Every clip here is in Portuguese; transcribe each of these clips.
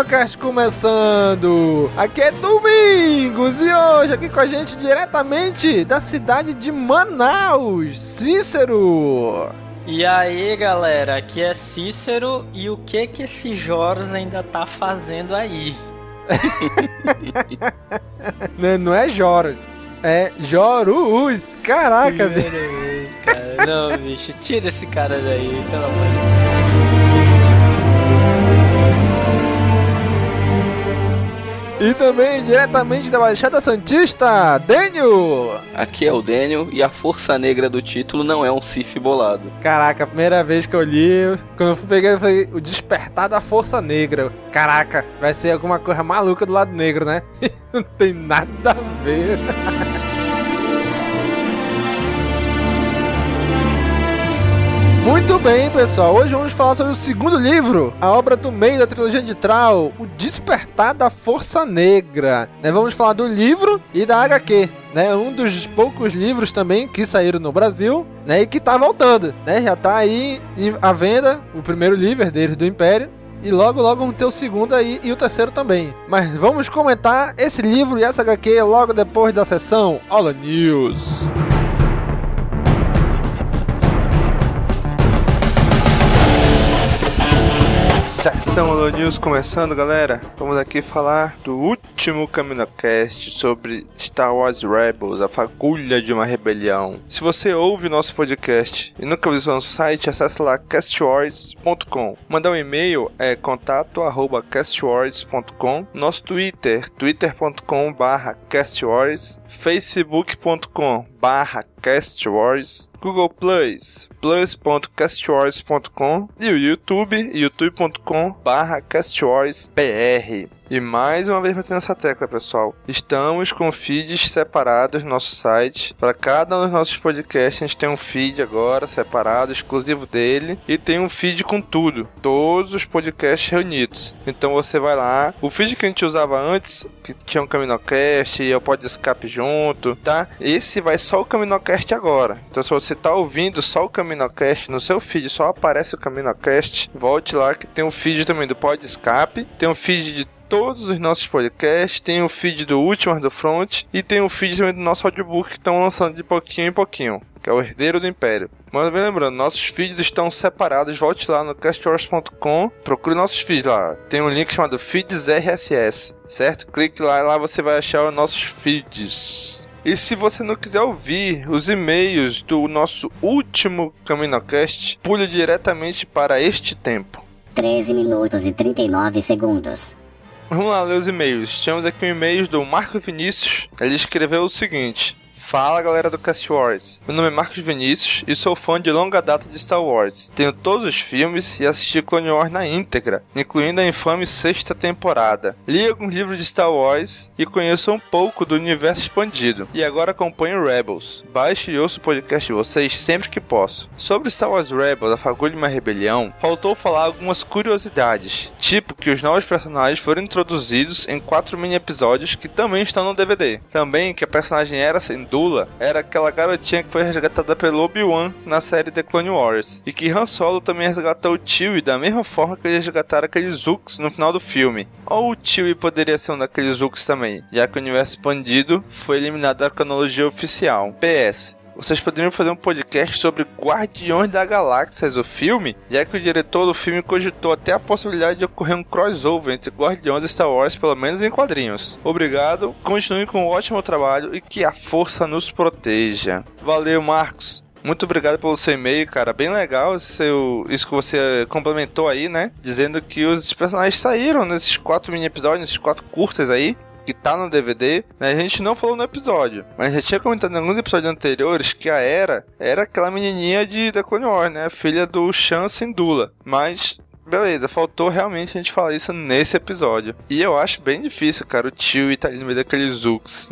CaminoCast começando! Aqui é Domingos e hoje aqui com a gente diretamente da cidade de Manaus, Cícero! E aí galera, aqui é Cícero e o que que esse Joros ainda tá fazendo aí? não, não é Joros, é Jorus! Caraca, vez, cara. Não, bicho, tira esse cara daí, pelo amor de Deus. E também diretamente da Baixada Santista, Daniel! Aqui é o Daniel e a força negra do título não é um Sif bolado. Caraca, a primeira vez que eu li, quando eu fui pegar, foi o Despertar da Força Negra. Caraca, vai ser alguma coisa maluca do lado negro, né? Não tem nada a ver. Muito bem, pessoal. Hoje vamos falar sobre o segundo livro, a obra do meio da trilogia de Trau, O Despertar da Força Negra. Né, vamos falar do livro e da HQ, né? Um dos poucos livros também que saíram no Brasil, né? E que tá voltando, né? Já tá aí à venda o primeiro livro, Herdeiros do Império. E logo, logo vamos ter o segundo aí e o terceiro também. Mas vamos comentar esse livro e essa HQ logo depois da sessão Hola News. Sessão Holo News começando, galera. Vamos aqui falar do último CaminoCast sobre Star Wars Rebels, a fagulha de uma rebelião. Se você ouve nosso podcast e nunca visitou nosso site, acesse lá castwars.com. Mandar um e-mail é contato arroba castwars.com. Nosso Twitter, twitter.com barra castwars. facebook.com barra castwars. Google Plus, plus.castwars.com e o YouTube, youtube.com barra castwarsbr. E mais uma vez batendo essa tecla, pessoal. Estamos com feeds separados no nosso site. Para cada um dos nossos podcasts, a gente tem um feed agora separado, exclusivo dele. E tem um feed com tudo. Todos os podcasts reunidos. Então você vai lá. O feed que a gente usava antes, que tinha um Caminocast e o Pod Escape junto, tá? Esse vai só o Caminocast agora. Então se você tá ouvindo só o Caminocast no seu feed, só aparece o Caminocast, volte lá que tem um feed também do Pod Escape. Tem um feed de todos os nossos podcasts, tem o feed do Último do Front e tem o feed também do nosso audiobook que estão lançando de pouquinho em pouquinho, que é o Herdeiro do Império. Mas bem lembrando, nossos feeds estão separados, volte lá no castwars.com, procure nossos feeds lá. Tem um link chamado Feeds RSS, certo? Clique lá e lá você vai achar os nossos feeds. E se você não quiser ouvir os e-mails do nosso último CaminoCast, pule diretamente para este tempo. 13 minutos e 39 segundos. Vamos lá ler os e-mails. Temos aqui um e-mail do Marco Vinícius. Ele escreveu o seguinte: Fala galera do Cast Wars, meu nome é Marcos Vinícius e sou fã de longa data de Star Wars. Tenho todos os filmes e assisti Clone Wars na íntegra, incluindo a infame sexta temporada. Li alguns livros de Star Wars e conheço um pouco do universo expandido. E agora acompanho Rebels. Baixo e ouço o podcast de vocês sempre que posso. Sobre Star Wars Rebels, a fagulha de uma rebelião, faltou falar algumas curiosidades, tipo que os novos personagens foram introduzidos em quatro mini episódios que também estão no DVD. Também que a personagem era sem Dula era aquela garotinha que foi resgatada pelo Obi-Wan na série The Clone Wars. E que Han Solo também resgatou o Chewie da mesma forma que resgataram aqueles Zooks no final do filme. Ou o Chewie poderia ser um daqueles Zooks também, já que o universo expandido foi eliminado da cronologia oficial. PS vocês poderiam fazer um podcast sobre Guardiões da Galáxia, o filme, já que o diretor do filme cogitou até a possibilidade de ocorrer um crossover entre Guardiões e Star Wars, pelo menos em quadrinhos. Obrigado, continue com um ótimo trabalho e que a força nos proteja. Valeu, Marcos. Muito obrigado pelo seu e-mail, cara. Bem legal seu, isso que você complementou aí, né? Dizendo que os personagens saíram nesses quatro mini episódios, nesses quatro curtas aí que tá no DVD, né? A gente não falou no episódio, mas já tinha comentado em alguns episódios anteriores que a Era era aquela menininha de The Clone Wars, né? Filha do Shan Syndulla. Mas beleza, faltou realmente a gente falar isso nesse episódio. E eu acho bem difícil, cara, o tio tá ali no meio daqueles Zooks.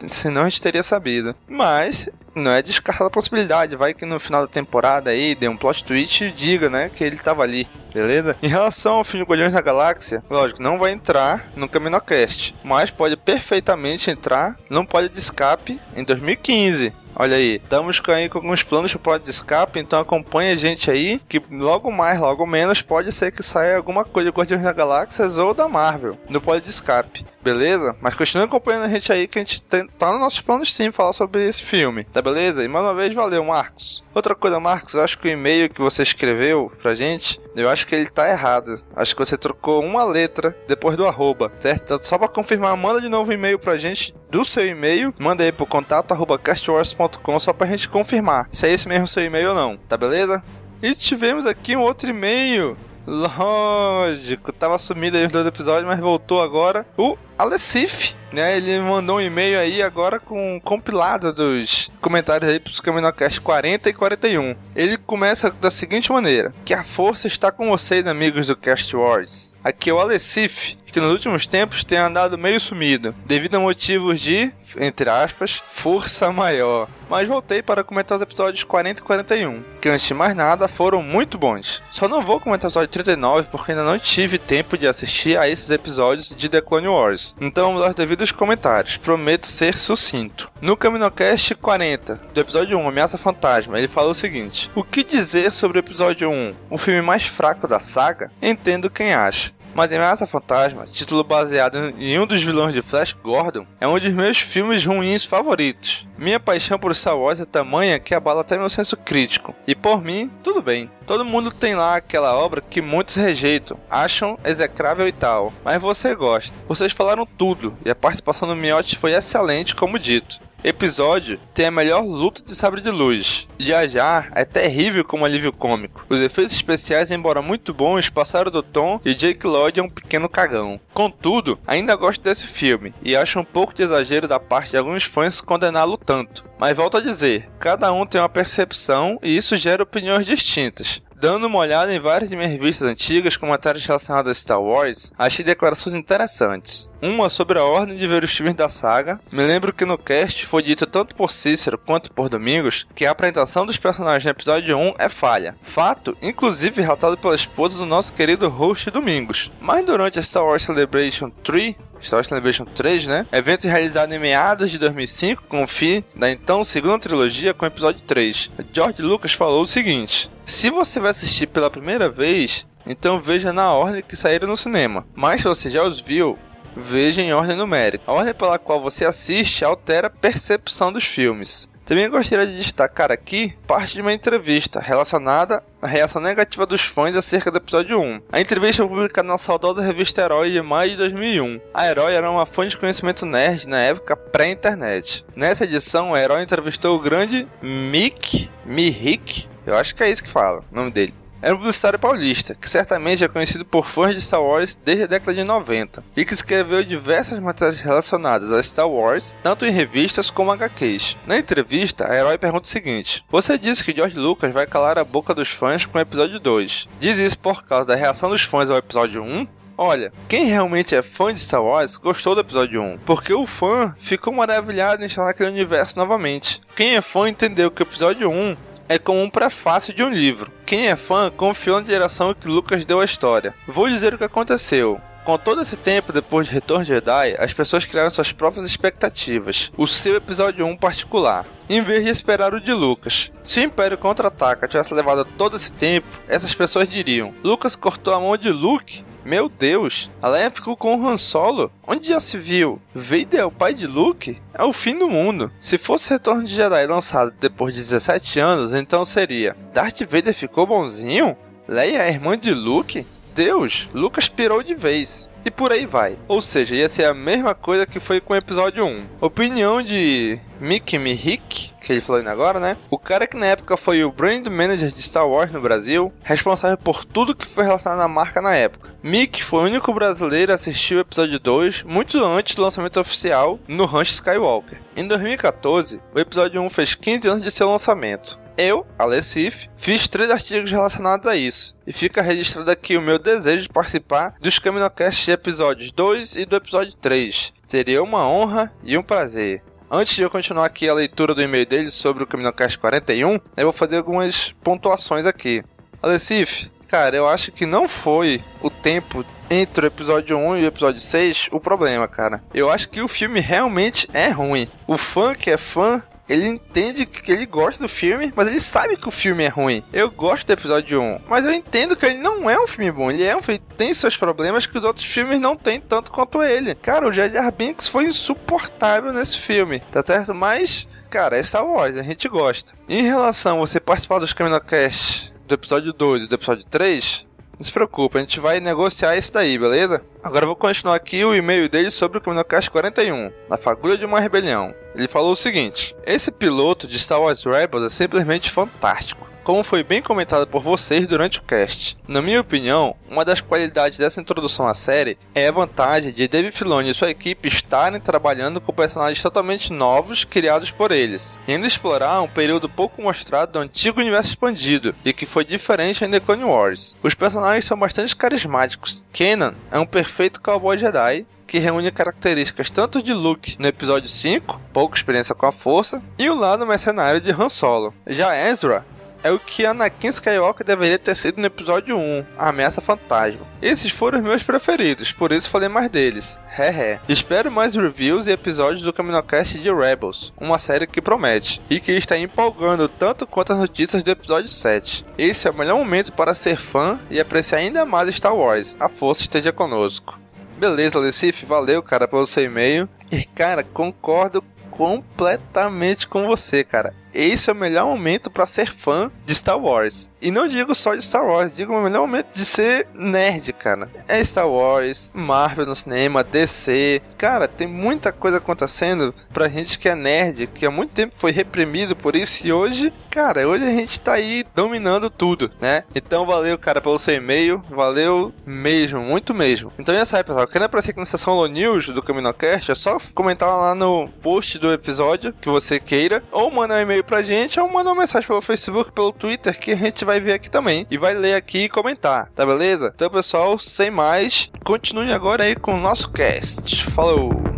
Senão a gente teria sabido. Mas não é descartada a possibilidade. Vai que no final da temporada aí dê um plot twist e diga, né, que ele tava ali. Beleza? Em relação ao filme Guardiões da Galáxia, lógico, não vai entrar no Caminocast, mas pode perfeitamente entrar no Pode de Escape em 2015. Olha aí, estamos aí com alguns planos para de escape, então acompanha a gente aí, que logo mais, logo menos, pode ser que saia alguma coisa de Guardiões da Galáxia ou da Marvel, no pode de escape, beleza? Mas continue acompanhando a gente aí, que a gente tem, tá nos nossos planos sim falar sobre esse filme, tá beleza? E mais uma vez, valeu, Marcos. Outra coisa, Marcos, eu acho que o e-mail que você escreveu pra gente, eu acho que ele tá errado. Acho que você trocou uma letra depois do arroba, certo? Então, só pra confirmar, manda de novo um e-mail pra gente do seu e-mail, manda aí pro contato arroba castwars.com só pra gente confirmar se é esse mesmo seu e-mail ou não, tá beleza? E tivemos aqui um outro e-mail Lógico, tava sumido aí nos dois episódios, mas voltou agora. O Alessif, né? Ele mandou um e-mail aí agora com um compilado dos comentários aí pros Caminocast 40 e 41. Ele começa da seguinte maneira: Que a força está com vocês, amigos do Cast Wars. Aqui é o Alessif, que nos últimos tempos tem andado meio sumido, devido a motivos de, entre aspas, força maior. Mas voltei para comentar os episódios 40 e 41, que antes de mais nada foram muito bons. Só não vou comentar o episódio 39 porque ainda não tive tempo de assistir a esses episódios de The Clone Wars. Então vamos aos devidos comentários, prometo ser sucinto. No Caminocast 40, do episódio 1, Ameaça Fantasma, ele falou o seguinte: O que dizer sobre o episódio 1? O filme mais fraco da saga? Entendo quem acha. Mas Ameaça Fantasma, título baseado em um dos vilões de Flash Gordon, é um dos meus filmes ruins favoritos. Minha paixão por Star Wars é tamanha que abala até meu senso crítico. E por mim, tudo bem. Todo mundo tem lá aquela obra que muitos rejeitam, acham execrável e tal, mas você gosta. Vocês falaram tudo e a participação do Miotti foi excelente, como dito episódio tem a melhor luta de sabre de luz. Já já é terrível como alívio cômico. Os efeitos especiais, embora muito bons, passaram do tom e Jake Lloyd é um pequeno cagão. Contudo, ainda gosto desse filme e acho um pouco de exagero da parte de alguns fãs condená-lo tanto. Mas volto a dizer, cada um tem uma percepção e isso gera opiniões distintas. Dando uma olhada em várias de minhas revistas antigas, comentários relacionados a Star Wars, achei declarações interessantes. Uma sobre a ordem de ver os filmes da saga. Me lembro que no cast foi dito tanto por Cícero quanto por Domingos que a apresentação dos personagens no episódio 1 é falha. Fato, inclusive relatado pela esposa do nosso querido host Domingos. Mas durante a Star Wars Celebration 3, Star Wars Celebration 3, né? Evento realizado em meados de 2005 com o fim da então segunda trilogia com o episódio 3. George Lucas falou o seguinte: Se você vai assistir pela primeira vez, então veja na ordem que saíram no cinema. Mas se você já os viu, veja em ordem numérica. A ordem pela qual você assiste altera a percepção dos filmes. Também gostaria de destacar aqui parte de uma entrevista relacionada à reação negativa dos fãs acerca do episódio 1. A entrevista foi publicada na saudosa revista Herói de maio de 2001. A Herói era uma fonte de conhecimento nerd na época pré-internet. Nessa edição, a Herói entrevistou o grande Mick Mihik, eu acho que é isso que fala, o nome dele era um publicitário paulista, que certamente é conhecido por fãs de Star Wars desde a década de 90, e que escreveu diversas matérias relacionadas a Star Wars, tanto em revistas como HQs. Na entrevista, a herói pergunta o seguinte: Você disse que George Lucas vai calar a boca dos fãs com o episódio 2. Diz isso por causa da reação dos fãs ao episódio 1? Olha, quem realmente é fã de Star Wars gostou do episódio 1, porque o fã ficou maravilhado em instalar naquele universo novamente. Quem é fã entendeu que o episódio 1 é como um prefácio de um livro. Quem é fã confiou na direção que Lucas deu à história. Vou dizer o que aconteceu. Com todo esse tempo depois de Retorno de Jedi, as pessoas criaram suas próprias expectativas, o seu episódio 1 particular, em vez de esperar o de Lucas. Se o Império Contra-Ataca tivesse levado todo esse tempo, essas pessoas diriam: Lucas cortou a mão de Luke? Meu Deus, a Leia ficou com o Han Solo? Onde já se viu? Vader é o pai de Luke? É o fim do mundo. Se fosse Retorno de Jedi lançado depois de 17 anos, então seria: Darth Vader ficou bonzinho? Leia é irmã de Luke? Deus, Lucas pirou de vez. E por aí vai. Ou seja, ia ser a mesma coisa que foi com o episódio 1. Opinião de Mickey Mihik, que ele falou ainda agora, né? O cara que na época foi o brand manager de Star Wars no Brasil, responsável por tudo que foi relacionado à marca na época. Mick foi o único brasileiro a assistir o episódio 2 muito antes do lançamento oficial no Ranch Skywalker. Em 2014, o episódio 1 fez 15 anos de seu lançamento. Eu, Alessif, fiz três artigos relacionados a isso. E fica registrado aqui o meu desejo de participar dos Caminocast episódios 2 e do episódio 3. Seria uma honra e um prazer. Antes de eu continuar aqui a leitura do e-mail dele sobre o Caminocast 41, eu vou fazer algumas pontuações aqui. Alessif, cara, eu acho que não foi o tempo entre o episódio 1 e o episódio 6 o problema, cara. Eu acho que o filme realmente é ruim. O fã que é fã ele entende que ele gosta do filme, mas ele sabe que o filme é ruim. Eu gosto do episódio 1, mas eu entendo que ele não é um filme bom. Ele é um filme tem seus problemas que os outros filmes não têm tanto quanto ele. Cara, o Jar Binks foi insuportável nesse filme, tá certo? Mas cara, é Star Wars, a gente gosta. Em relação a você participar dos Caminocast do episódio 2 e do episódio 3, não se preocupe, a gente vai negociar isso daí, beleza? Agora vou continuar aqui o e-mail dele sobre o Caminocast 41, na fagulha de uma rebelião. Ele falou o seguinte: Esse piloto de Star Wars Rebels é simplesmente fantástico como foi bem comentado por vocês durante o cast. Na minha opinião, uma das qualidades dessa introdução à série é a vantagem de Dave Filoni e sua equipe estarem trabalhando com personagens totalmente novos criados por eles, e explorar um período pouco mostrado do antigo universo expandido e que foi diferente em The Clone Wars. Os personagens são bastante carismáticos. Kenan é um perfeito cowboy Jedi que reúne características tanto de Luke no episódio 5, pouca experiência com a força, e o lado mercenário de Han Solo. Já Ezra é o que Anakin Skywalker deveria ter sido no episódio 1, a Ameaça Fantasma. Esses foram os meus preferidos, por isso falei mais deles. Hehe. Espero mais reviews e episódios do Caminocast de Rebels, uma série que promete, e que está empolgando tanto quanto as notícias do episódio 7. Esse é o melhor momento para ser fã e apreciar ainda mais Star Wars. A força esteja conosco. Beleza, Lecif, valeu, cara, pelo seu e-mail. E, cara, concordo completamente com você, cara esse é o melhor momento para ser fã de Star Wars. E não digo só de Star Wars, digo o melhor momento de ser nerd, cara. É Star Wars, Marvel no cinema, DC. Cara, tem muita coisa acontecendo pra gente que é nerd, que há muito tempo foi reprimido por isso e hoje, cara, hoje a gente tá aí dominando tudo, né? Então valeu, cara, pelo seu e-mail. Valeu mesmo, muito mesmo. Então é isso aí, pessoal. Querendo aparecer aqui na seção Low News do CaminoCast, é só comentar lá no post do episódio que você queira ou mandar um e-mail e-mail pra gente ou manda uma mensagem pelo Facebook, pelo Twitter, que a gente vai ver aqui também. E vai ler aqui e comentar, tá beleza? Então, pessoal, sem mais, continue agora aí com o nosso cast. Falou!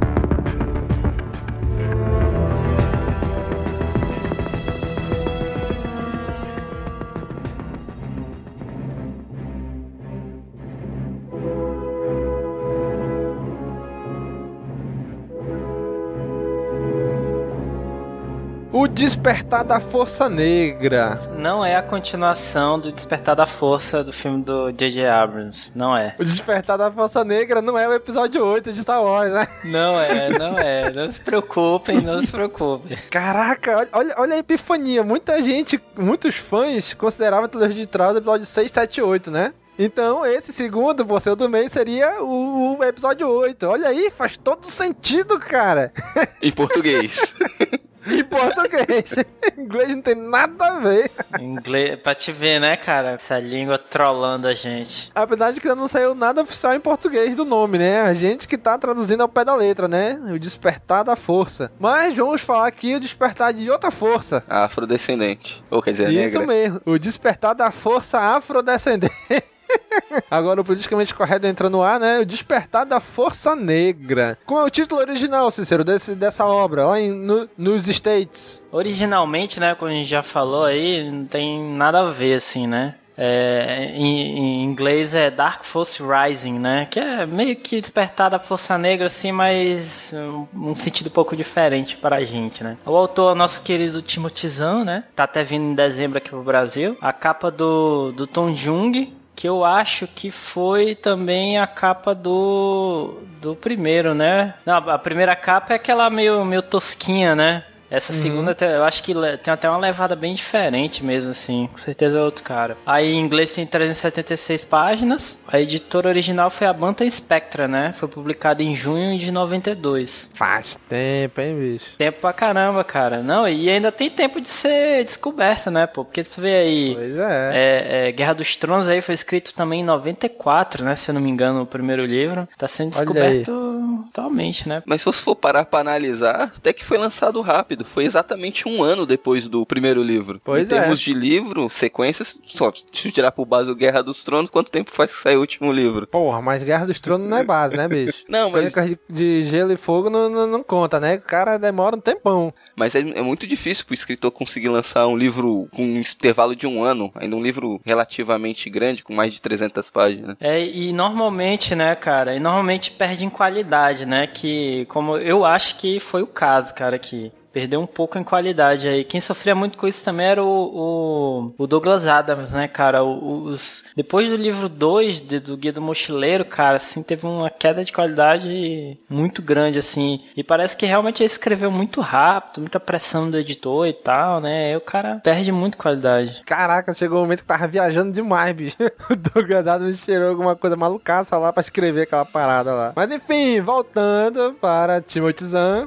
O Despertar da Força Negra. Não é a continuação do Despertar da Força do filme do J.J. Abrams. Não é. O Despertar da Força Negra não é o episódio 8 de Star Wars, né? Não é, não é. Não se preocupem, não se preocupem. Caraca, olha, olha a epifania. Muita gente, muitos fãs consideravam a trilogia de trás o episódio 6, 7 e 8, né? Então, esse segundo, você o do meio, seria o, o episódio 8. Olha aí, faz todo sentido, cara. Em português. em português. inglês não tem nada a ver. Inglês, pra te ver, né, cara? Essa língua trollando a gente. Apesar de que não saiu nada oficial em português do nome, né? A gente que tá traduzindo ao pé da letra, né? O despertar da força. Mas vamos falar aqui o despertar de outra força. Afrodescendente. Ou quer dizer, Isso negra. mesmo. O despertar da força afrodescendente. Agora o politicamente correto entra no ar, né? O Despertar da Força Negra. Como é o título original, Cícero, desse, dessa obra, lá em, no- nos States? Originalmente, né, como a gente já falou aí, não tem nada a ver, assim, né? É, em, em inglês é Dark Force Rising, né? Que é meio que despertar da força negra, assim, mas um, um sentido um pouco diferente para a gente, né? O autor nosso querido Timothy né? Tá até vindo em dezembro aqui pro Brasil. A capa do, do Tom Jung, que eu acho que foi também a capa do do primeiro, né? Não, a primeira capa é aquela meio, meio tosquinha, né? Essa segunda, até- eu acho que tem até uma levada bem diferente mesmo, assim. Com certeza é outro cara. Aí em inglês tem 376 páginas. A editora original foi a Banta Spectra, né? Foi publicada em junho de 92. Faz tempo, hein, bicho? Tempo pra caramba, cara. Não, e ainda tem tempo de ser descoberto, né, pô? Porque se tu vê aí. Pois é. É, é, Guerra dos Tronos aí foi escrito também em 94, né? Se eu não me engano, o primeiro livro. Tá sendo Olha descoberto atualmente, né? Mas se você for parar pra analisar, até que foi lançado rápido. Foi exatamente um ano depois do primeiro livro. Pois em é. termos de livro, sequências, só se tirar por base o Guerra dos Tronos, quanto tempo faz que saiu o último livro? Porra, mas Guerra dos Tronos não é base, né, bicho? Não, mas- de, de gelo e fogo não, não, não conta, né? O cara demora um tempão. Mas é, é muito difícil pro escritor conseguir lançar um livro com um intervalo de um ano, ainda um livro relativamente grande, com mais de 300 páginas. É, e normalmente, né, cara, e normalmente perde em qualidade, né, que como eu acho que foi o caso, cara, que perdeu um pouco em qualidade aí. Quem sofria muito com isso também era o, o, o Douglas Adams, né, cara, O- os, depois do livro 2 de- do Guia do Mochileiro, cara, assim, teve uma queda de qualidade muito grande, assim, e parece que realmente ele escreveu muito rápido, muita pressão do editor e tal, né, aí o cara perde muito qualidade. Caraca, chegou um momento que tava viajando demais, bicho. O Douglas Adams cheirou alguma coisa malucaça lá pra escrever aquela parada lá. Mas enfim, voltando para Timothy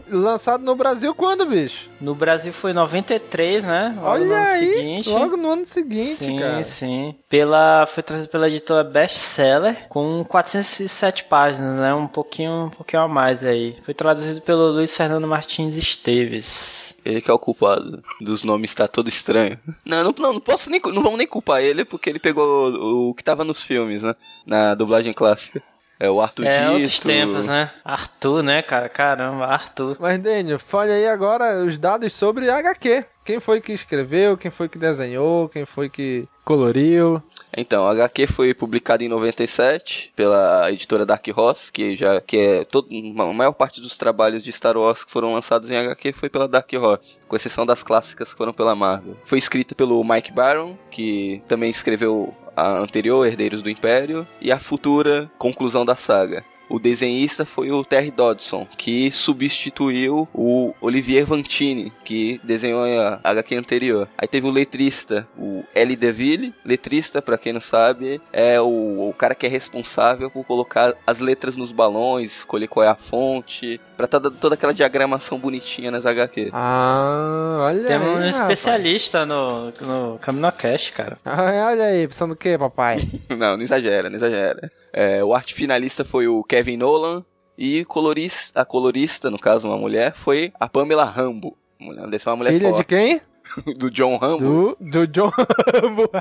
lançado no Brasil quando, bicho? No Brasil foi 93, né? Logo Olha no ano aí, seguinte. logo no ano seguinte, sim, cara. sim. Pela, foi trazido pela editora Bestseller com 407 páginas, né? Um pouquinho, um pouquinho a mais aí. Foi traduzido pelo Luiz Fernando Martins Esteves. Ele que é o culpado dos nomes tá todo estranho. Não, não, não, não posso nem, não vamos nem culpar ele porque ele pegou o, o que tava nos filmes, né? Na dublagem clássica. É o Arthur É, Dito. outros tempos, né? Arthur, né, cara? Caramba, Arthur. Mas, Daniel, fale aí agora os dados sobre HQ. Quem foi que escreveu, quem foi que desenhou, quem foi que coloriu. Então, a HQ foi publicada em 97 pela editora Dark Horse, que já que é todo, a maior parte dos trabalhos de Star Wars que foram lançados em HQ foi pela Dark Horse, com exceção das clássicas que foram pela Marvel. Foi escrita pelo Mike Baron, que também escreveu a anterior Herdeiros do Império e a futura conclusão da saga. O desenhista foi o Terry Dodson, que substituiu o Olivier Vantini, que desenhou a HQ anterior. Aí teve o letrista, o L. DeVille. Letrista, pra quem não sabe, é o, o cara que é responsável por colocar as letras nos balões, escolher qual é a fonte, pra toda, toda aquela diagramação bonitinha nas HQ. Ah, olha Temos aí, um rapaz. especialista no, no Caminocast, cara. Ah, olha aí, pensando o quê, papai? não, não exagera, não exagera. É, o arte finalista foi o Kevin Nolan e colorista, a colorista, no caso uma mulher, foi a Pamela Rambo. Mulher, deve ser uma mulher Filha de forte. quem? Do John Rambo. Do, do John Rambo.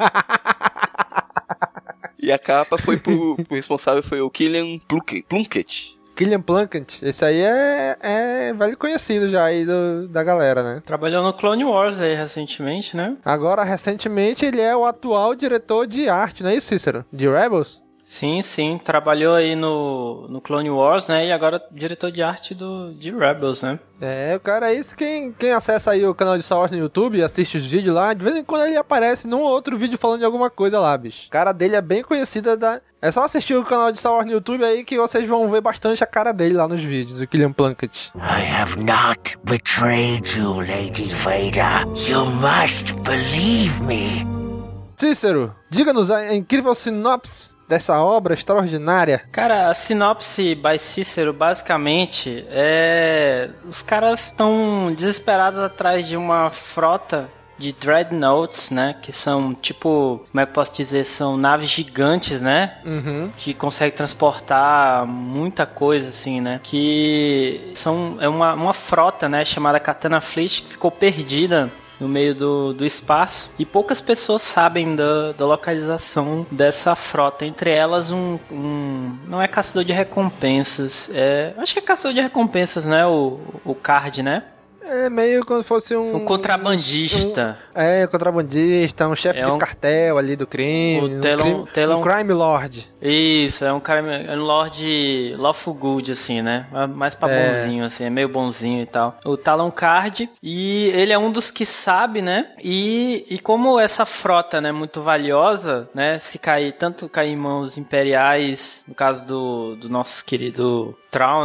E a capa foi pro, pro responsável foi o Killian Plunkett. Plunkett. Killian Plunkett. Esse aí é, é velho conhecido já aí do- da galera, né? Trabalhou no Clone Wars aí recentemente, né? Agora, recentemente, ele é o atual diretor de arte, não é isso, Cícero? De Rebels? Sim, sim. Trabalhou aí no, no Clone Wars, né? E agora diretor de arte do, de Rebels, né? É, o cara é isso. Quem, quem acessa aí o canal de Star Wars no YouTube e assiste os vídeos lá, de vez em quando ele aparece num ou outro vídeo falando de alguma coisa lá, bicho. A cara dele é bem conhecida da. É só assistir o canal de Star Wars no YouTube aí que vocês vão ver bastante a cara dele lá nos vídeos, o Killian Plunkett. I have not betrayed you, Lady Vader. You must believe me. Cícero, diga-nos a incrível sinopse dessa obra extraordinária? Cara, a sinopse by Cícero, basicamente, é. Os caras estão desesperados atrás de uma frota de dreadnoughts, né? Que são tipo, como é que eu posso dizer? São naves gigantes, né? Uhum. Que conseguem transportar muita coisa, assim, né? Que são é uma, uma frota, né? Chamada Katana Fleet que ficou perdida no meio do, do espaço e poucas pessoas sabem da, da localização dessa frota. Entre elas, um, um. Não é caçador de recompensas, é. Acho que é caçador de recompensas, né? O, o Card, né? É meio como se fosse um. Um contrabandista. Um, é, contrabandista, um chefe É de um- cartel ali do crime. O um, crime, um crime lord. Isso, é um cara, é um Lord Lawful Good, assim, né? Mais pra É. bonzinho, assim, é meio bonzinho e tal. O Talon Card, e ele é um dos que sabe, né? E, e como essa frota, né, muito valiosa, né? Se cair, tanto cair em mãos imperiais, no caso do, do nosso querido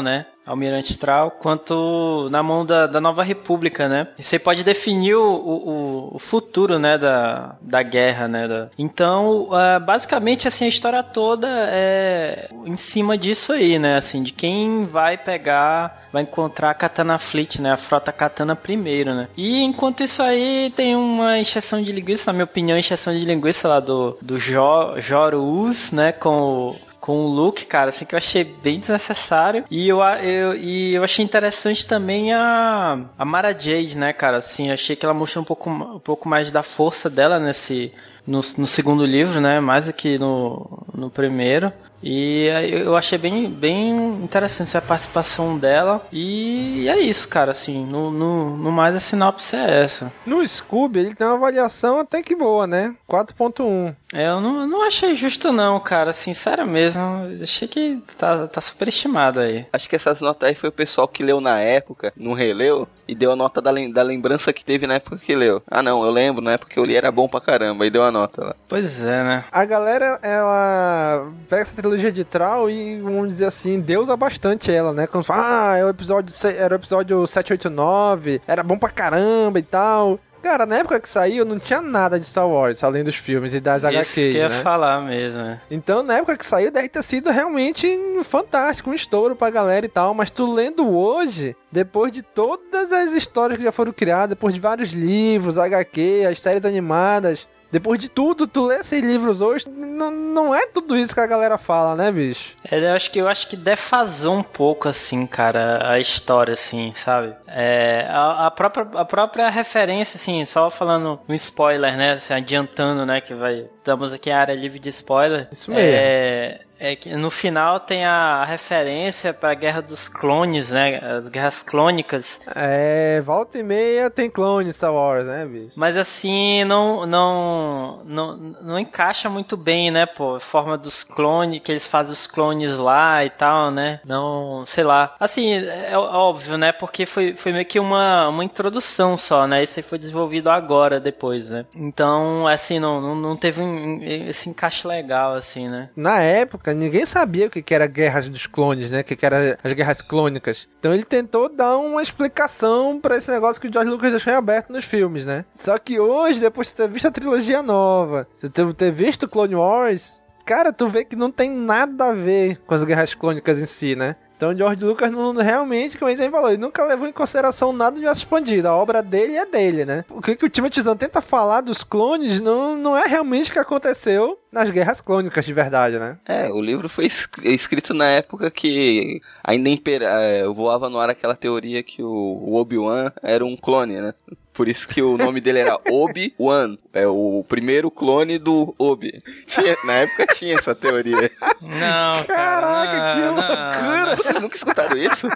Né? Almirante Strahl, quanto na mão da, da Nova República, né? Você pode definir o, o, o futuro, né, da, da guerra, né? da- Então, ah, basicamente, assim, a história toda é em cima disso aí, né? Assim, de quem vai pegar, vai encontrar a Katana Fleet, né? A frota Katana primeiro, né? E enquanto isso aí, tem uma encheção de linguiça, na minha opinião, encheção de linguiça lá do, do jo, Joro Uz, né? Com o com o Luke, cara, assim, que eu achei bem desnecessário. E eu, eu, e eu achei interessante também a, a Mara Jade, né, cara, assim, achei que ela mostrou um pouco, um pouco mais da força dela nesse, no, no segundo livro, né, mais do que no, no primeiro. E eu achei bem, bem interessante a participação dela. E é isso, cara, assim, no, no, no mais a sinopse é essa. No Scooby, ele tem uma avaliação até que boa, né? 4.1. É, eu não, não achei justo não, cara, sincero mesmo. Achei que tá, tá superestimado aí. Acho que essas notas aí foi o pessoal que leu na época, não releu, e deu a nota da, lem- da lembrança que teve na época que leu. Ah não, eu lembro, na época que eu li era bom pra caramba, e deu a nota lá. Pois é, né? A galera, ela pega essa trilogia de Troll e, vamos dizer assim, deusa bastante ela, né? Quando fala, ah, é o episódio, era o episódio 789, era bom pra caramba e tal. Cara, na época que saiu, não tinha nada de Star Wars, além dos filmes e das Isso HQs, que ia né? falar mesmo, né? Então, na época que saiu, deve ter sido realmente fantástico, um estouro pra galera e tal. Mas tu lendo hoje, depois de todas as histórias que já foram criadas, depois de vários livros, HQ, as séries animadas, depois de tudo, tu lê esses livros hoje, não, não é tudo isso que a galera fala, né, bicho? É, eu acho que eu acho que defasou um pouco assim, cara, a história assim, sabe? É, a, a própria a própria referência assim, só falando um spoiler, né, assim, adiantando, né, que vai estamos aqui em área livre de spoiler. Isso mesmo. É, é que no final tem a referência para a Guerra dos Clones, né? As guerras clônicas. É, volta e meia tem clone Star Wars, né, bicho? Mas assim, não, não, não, não encaixa muito bem, né, pô? A forma dos clones, que eles fazem os clones lá e tal, né? Não, sei lá. Assim, é óbvio, né? Porque foi, foi meio que uma, uma introdução só, né? Isso aí foi desenvolvido agora, depois, né? Então, assim, não, não, não teve um, esse encaixe legal, assim, né? Na época, ninguém sabia o que era Guerra dos Clones, né? O que que era as guerras clônicas. Então ele tentou dar uma explicação pra esse negócio que o George Lucas deixou em aberto nos filmes, né? Só que hoje, depois de ter visto a trilogia nova, de ter visto Clone Wars, cara, tu vê que não tem nada a ver com as guerras clônicas em si, né? Então George Lucas não, realmente, como ele falou, ele nunca levou em consideração nada de universo expandido. A obra dele é dele, né? O que, que o Timothy Zahn tenta falar dos clones não, não é realmente o que aconteceu nas guerras clônicas de verdade, né? É, o livro foi es- escrito na época que ainda impera, é, voava no ar aquela teoria que o Obi-Wan era um clone, né? Por isso que o nome dele era Obi-Wan. É o primeiro clone do Obi. Tinha- na época tinha essa teoria. Não, Caraca, cara, que não, loucura! não. Vocês nunca escutaram isso?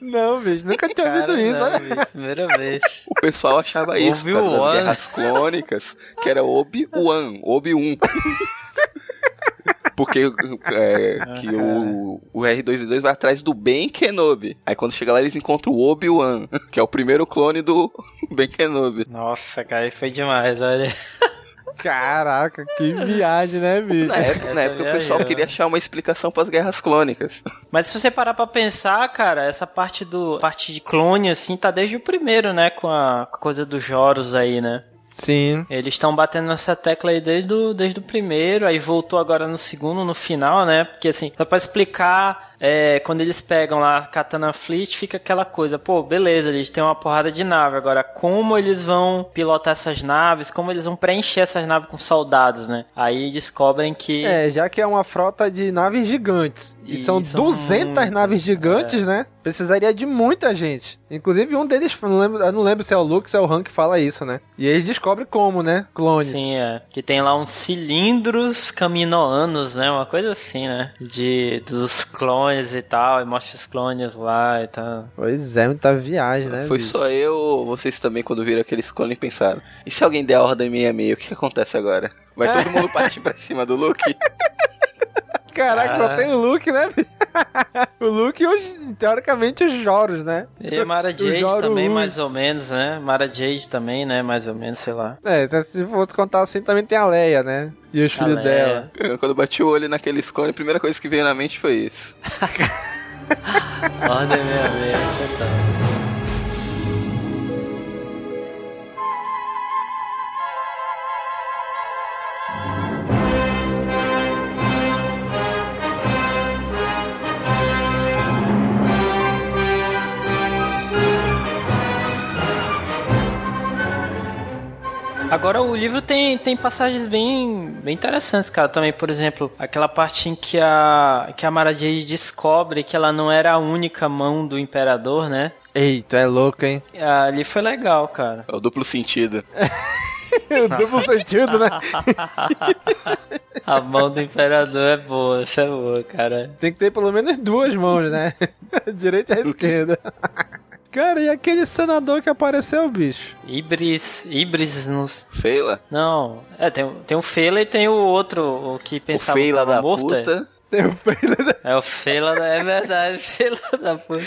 Não, bicho, nunca tinha Cara, ouvido isso, não, olha. bicho, primeira vez. O pessoal achava isso por causa das guerras clônicas, que era Obi-Wan, Obi-1. Porque é, que o, o R2D2 vai atrás do Ben Kenobi. Aí quando chega lá eles encontram o Obi-Wan, que é o primeiro clone do Ben Kenobi. Nossa, cara, aí foi demais, olha. Caraca, que viagem, né, bicho? Na época, na época o pessoal né? queria achar uma explicação para as guerras clônicas. Mas se você parar pra pensar, cara, essa parte do parte de clone, assim, tá desde o primeiro, né? Com a, com a coisa dos Joros aí, né? Sim. Eles estão batendo nessa tecla aí desde o, desde o primeiro, aí voltou agora no segundo, no final, né? Porque assim, só pra explicar, é, quando eles pegam lá a Katana Fleet, fica aquela coisa, pô, beleza, eles têm uma porrada de nave. Agora, como eles vão pilotar essas naves, como eles vão preencher essas naves com soldados, né? Aí descobrem que. É, já que é uma frota de naves gigantes. E, são, são 200 muitas, naves gigantes, né? Precisaria de muita gente. Inclusive, um deles, não lembro, eu não lembro se é o Luke, se é o Han que fala isso, né? E eles descobrem como, né? Clones. Sim, é. Que tem lá uns cilindros caminoanos, né? Uma coisa assim, né? De, dos clones e tal. E mostra os clones lá e tal. Pois é, muita viagem, né? Foi bicho? só eu ou vocês também, quando viram aqueles clones, pensaram: e se alguém der a ordem meia e meia, o que, que acontece agora? Vai todo mundo partir pra cima do Luke? Caraca, Ah. só tem o Luke, né? o Luke e, teoricamente, os Joros, né? E Mara Jade Joro também, Us. mais ou menos, né? Mara Jade também, né? Mais ou menos, sei lá. É, se fosse contar assim, também tem a Leia, né? E os A filhos Leia. dela. Eu, Quando eu bati o olho naqueles clones, a primeira coisa que veio na mente foi isso. Ordem meia meia, total. Agora o livro tem, tem passagens bem, bem interessantes, cara. Também, por exemplo, aquela parte em que a, que a Mara Jade descobre que ela não era a única mão do imperador, né? Eita, é louco, hein? Ali foi legal, cara. É o duplo sentido. Duplo sentido, né? A mão do imperador é boa, essa é boa, cara. Tem que ter pelo menos duas mãos, né? Direita e esquerda. Cara, e aquele senador que apareceu, bicho? Ibris, Ibris nos... Feila? Não, é, tem, tem o Feila e tem o outro, o que O pensava que Feila da morto. é. puta. Tem o Feila da... É o Feila, da- é verdade, Feila da puta.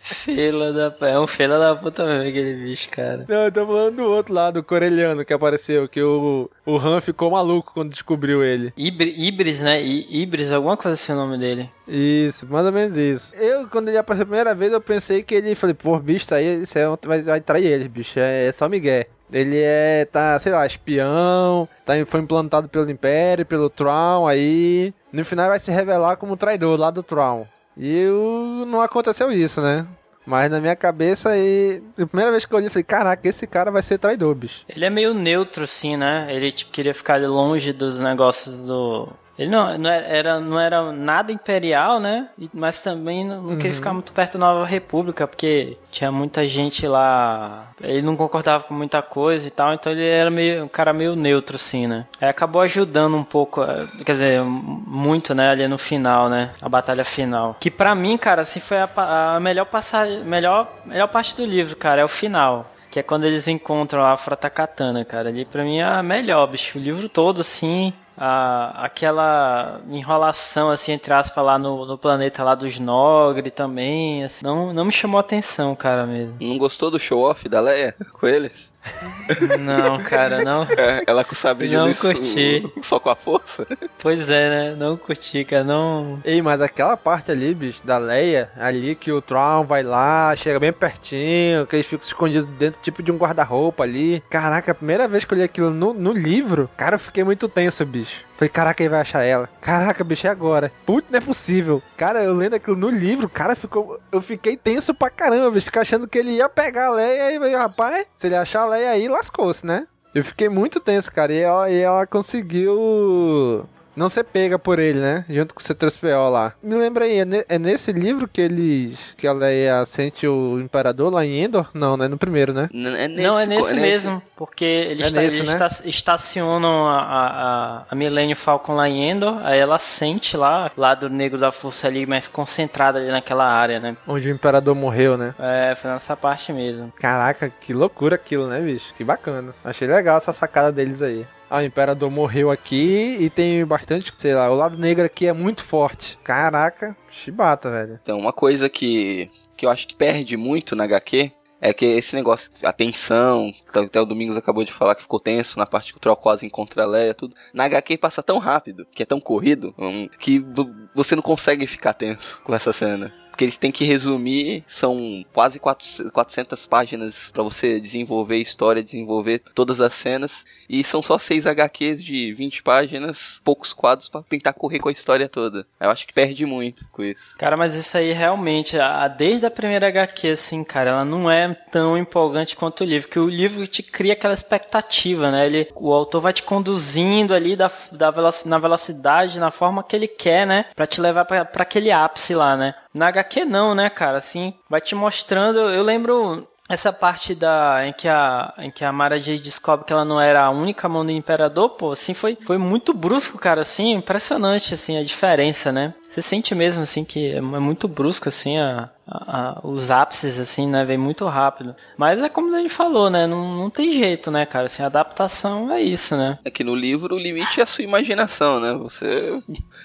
Feila da É um Feila da puta mesmo aquele bicho, cara. Não, eu tô falando do outro lado, o corelhano que apareceu, que o, o Han ficou maluco quando descobriu ele. Ibri, Ibris, né? I, Ibris, alguma coisa assim o nome dele. Isso, mais ou menos isso. Eu, quando ele apareceu a primeira vez, eu pensei que ele, falei, pô, bicho, isso aí, isso aí vai, vai trair ele, bicho, é, é só Miguel. Ele é, tá, sei lá, espião, tá, foi implantado pelo Império, pelo Tron, aí no final vai se revelar como traidor lá do Tron. E o- não aconteceu isso, né? Mas na minha cabeça aí, a primeira vez que eu olhei, eu falei, caraca, esse cara vai ser traidor, bicho. Ele é meio neutro, assim, né? Ele tipo, queria ficar longe dos negócios do. Ele não, não era- era, não era nada imperial, né? Mas também não, não queria Uhum. ficar muito perto da Nova República, porque tinha muita gente lá. Ele não concordava com muita coisa e tal, então ele era meio, um cara meio neutro, assim, né? Aí acabou ajudando um pouco, eh, quer dizer, muito, né? Ali no final, né? A batalha final. Que pra mim, cara, assim, foi a, a melhor passagem, melhor, melhor parte do livro, cara, é o final. Que é quando eles encontram a Frota Katana, cara. Ali pra mim é a melhor, bicho. O livro todo, assim. Aquela enrolação, assim, entre aspas, lá no, no planeta lá dos Nogre também. assim, não, não me chamou atenção, cara, mesmo. Não gostou do show-off da Leia com eles? Não, cara, não. É, Ela com o sabre de Não luz curti. só com a força? Pois é, né? Não curti, cara. Não. Ei, mas aquela parte ali, bicho, da Leia, ali que o Tron vai lá, chega bem pertinho, que eles ficam escondidos dentro tipo de um guarda-roupa ali. Caraca, a primeira vez que eu li aquilo no, no livro, cara, eu fiquei muito tenso, bicho. Falei, caraca, ele vai achar ela. Caraca, bicho, é agora. Putz, não é possível. Cara, eu lendo aquilo no livro, cara, ficou. Eu fiquei tenso pra caramba, bicho. Fiquei achando que ele ia pegar a Leia e rapaz, se ele achar Leia aí, lascou-se, né? Eu fiquei muito tenso, cara. E ela, e ela conseguiu não ser pega por ele, né? Junto com o C3PO lá. Me lembra aí, é, ne- é nesse livro que eles. que a Leia sente o Imperador lá em Endor? Não, né? No primeiro, né? N- É nesse, não, é nesse co- mesmo. Porque eles, É esta- nesse, eles né? esta- estacionam a, a, a, Millennium Falcon lá em Endor. Aí ela sente lá, lá do Negro da Força ali, mais concentrada ali naquela área, né? Onde o Imperador morreu, né? É, foi nessa parte mesmo. Caraca, que loucura aquilo, né, bicho? Que bacana. Achei legal essa sacada deles aí. Ah, o Imperador morreu aqui e tem bastante, sei lá, o lado negro aqui é muito forte. Caraca, chibata, velho. Então, uma coisa que, que eu acho que perde muito na HQ é que esse negócio, a tensão, que até o Domingos acabou de falar que ficou tenso na parte que o Troll quase encontra a Leia, tudo. Na HQ passa tão rápido, que é tão corrido, hum, que vo- você não consegue ficar tenso com essa cena. Porque eles têm que resumir, são quase 400 páginas para você desenvolver a história, desenvolver todas as cenas, e são só 6 HQs de 20 páginas, poucos quadros para tentar correr com a história toda. Eu acho que perde muito com isso. Cara, mas isso aí realmente, a, desde a primeira HQ, assim, cara, ela não é tão empolgante quanto o livro, que o livro te cria aquela expectativa, né? Ele, o autor vai te conduzindo ali da, da na velocidade, na forma que ele quer, né? Pra te levar para aquele ápice lá, né? Na HQ não, né, cara? Assim, vai te mostrando. Eu lembro essa parte da em que a em que a Mara Jade descobre que ela não era a única mão do imperador, pô, assim foi foi muito brusco, cara, assim, impressionante assim a diferença, né? Você sente mesmo assim que é muito brusco assim a, a, os ápices, assim, né? Vem muito rápido. Mas é como a gente falou, né? Não, não tem jeito, né, cara? Assim, adaptação é isso, né? É que no livro o limite é a sua imaginação, né? Você,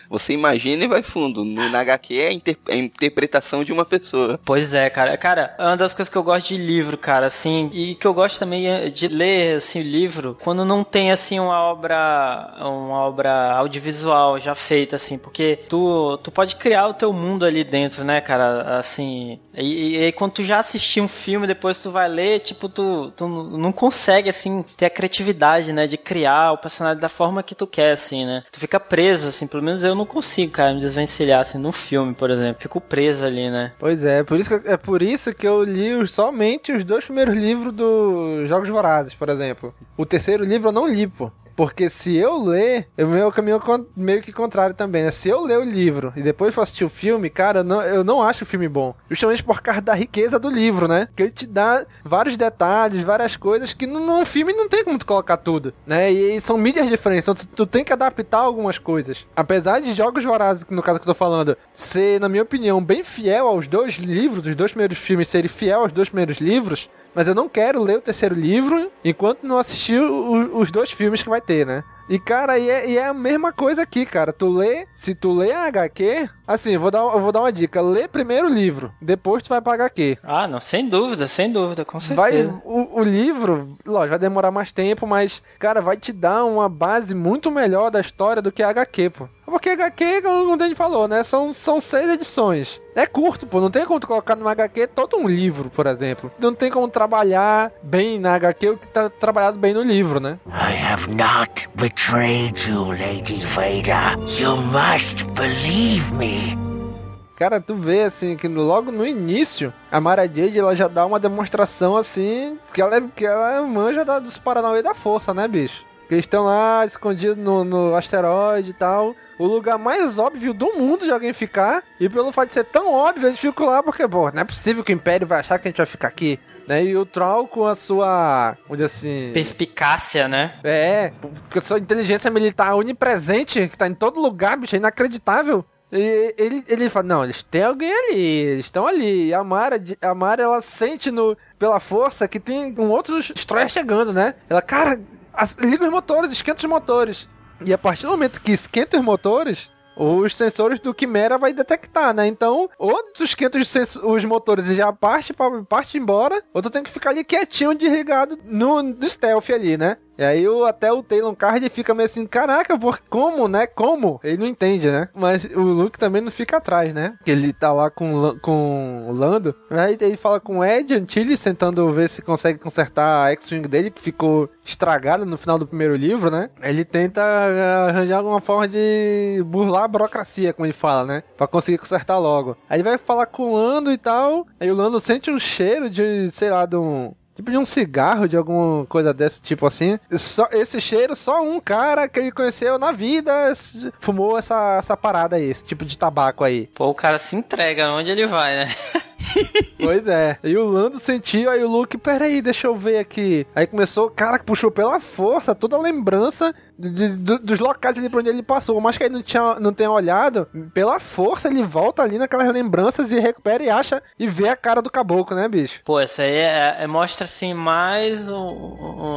você imagina e vai fundo. No, na HQ é a, inter, é a interpretação de uma pessoa. Pois é, cara. Cara, é uma das coisas que eu gosto de livro, cara, assim, e que eu gosto também é de ler, assim, o livro, quando não tem, assim, uma obra, uma obra audiovisual já feita, assim, porque tu, tu pode criar o teu mundo ali dentro, né, cara? Assim, e, aí quando tu já assistiu um filme, depois tu vai ler, tipo, tu, tu não consegue, assim, ter a criatividade, né? De criar o personagem da forma que tu quer, assim, né? Tu fica preso, assim, pelo menos eu não consigo, cara, me desvencilhar, assim, num filme, por exemplo. Fico preso ali, né? Pois é, por isso que, é por isso que eu li somente os dois primeiros livros dos Jogos Vorazes, por exemplo. O terceiro livro eu não li, pô. Porque se eu ler, o meu caminho meio que contrário também, né? Se eu ler o livro e depois for assistir o filme, cara, eu não, eu não acho o filme bom. Justamente por causa da riqueza do livro, né? Que ele te dá vários detalhes, várias coisas que num filme não tem como tu colocar tudo, né? E, e são mídias diferentes, então tu, tu, tem que adaptar algumas coisas. Apesar de Jogos Vorazes, no caso que eu tô falando, ser, na minha opinião, bem fiel aos dois livros, os dois primeiros filmes serem fiel aos dois primeiros livros, mas eu não quero ler o terceiro livro enquanto não assistir o, os dois filmes que vai ter, né? E, cara, e é, e é, a mesma coisa aqui, cara. Tu lê, se tu lê a HQ, assim, eu vou dar, eu vou dar uma dica. Lê primeiro o livro, depois tu vai pra HQ. Ah, não, sem dúvida, sem dúvida, com certeza. Vai, o, o livro, lógico, vai demorar mais tempo, mas, cara, vai te dar uma base muito melhor da história do que a HQ, pô. Porque HQ, como o Danny falou, né? São, são seis edições. É curto, pô. Não tem como tu colocar numa HQ todo um livro, por exemplo. Não tem como trabalhar bem na HQ o que tá trabalhado bem no livro, né? I have not betrayed you, Lady Vader. You must believe me. Cara, tu vê assim que logo no início a Mara Jade ela já dá uma demonstração assim que ela, é, que ela manja da, dos Paranauê da força, né, bicho? Que eles estão lá escondidos no, no asteroide e tal o lugar mais óbvio do mundo de alguém ficar. E pelo fato de ser tão óbvio, a gente fica lá porque, pô, não é possível que o Império vai achar que a gente vai ficar aqui. Né? E o Troll com a sua, vamos dizer assim... Perspicácia, né? É, com a sua inteligência militar onipresente, que tá em todo lugar, bicho, é inacreditável. E ele, ele fala, não, eles têm alguém ali, eles estão ali. E a Mara, a Mara, ela sente no, pela força que tem um outro destroyer chegando, né? Ela, cara, liga os motores, esquenta os motores. E a partir do momento que esquenta os motores, os sensores do Quimera vai detectar, né? Então, ou tu esquenta os, os motores e já parte, parte embora, ou tu tem que ficar ali quietinho, desligado no, no stealth ali, né? E aí o, até o Taylor Card fica meio assim, caraca, por, como, né? Como? Ele não entende, né? Mas o Luke também não fica atrás, né? Ele tá lá com, com o Lando. Aí ele fala com o Ed Antilles, tentando ver se consegue consertar a X-Wing dele, que ficou estragada no final do primeiro livro, né? Ele tenta eh, arranjar alguma forma de burlar a burocracia, como ele fala, né? Pra conseguir consertar logo. Aí ele vai falar com o Lando e tal. Aí o Lando sente um cheiro de, sei lá, de um Tipo de um cigarro, de alguma coisa desse tipo assim. Só, esse cheiro, só um cara que ele conheceu na vida fumou essa, essa parada aí, esse tipo de tabaco aí. Pô, o cara se entrega onde ele vai, né? pois é. E o Lando sentiu, aí o Luke, peraí, deixa eu ver aqui. Aí começou, cara, puxou pela força toda a lembrança de, dos locais ali pra onde ele passou. Mas que ele não, tinha, não tenha olhado, pela força ele volta ali naquelas lembranças e recupera e acha e vê a cara do caboclo, né, bicho? Pô, isso aí é, é mostra assim mais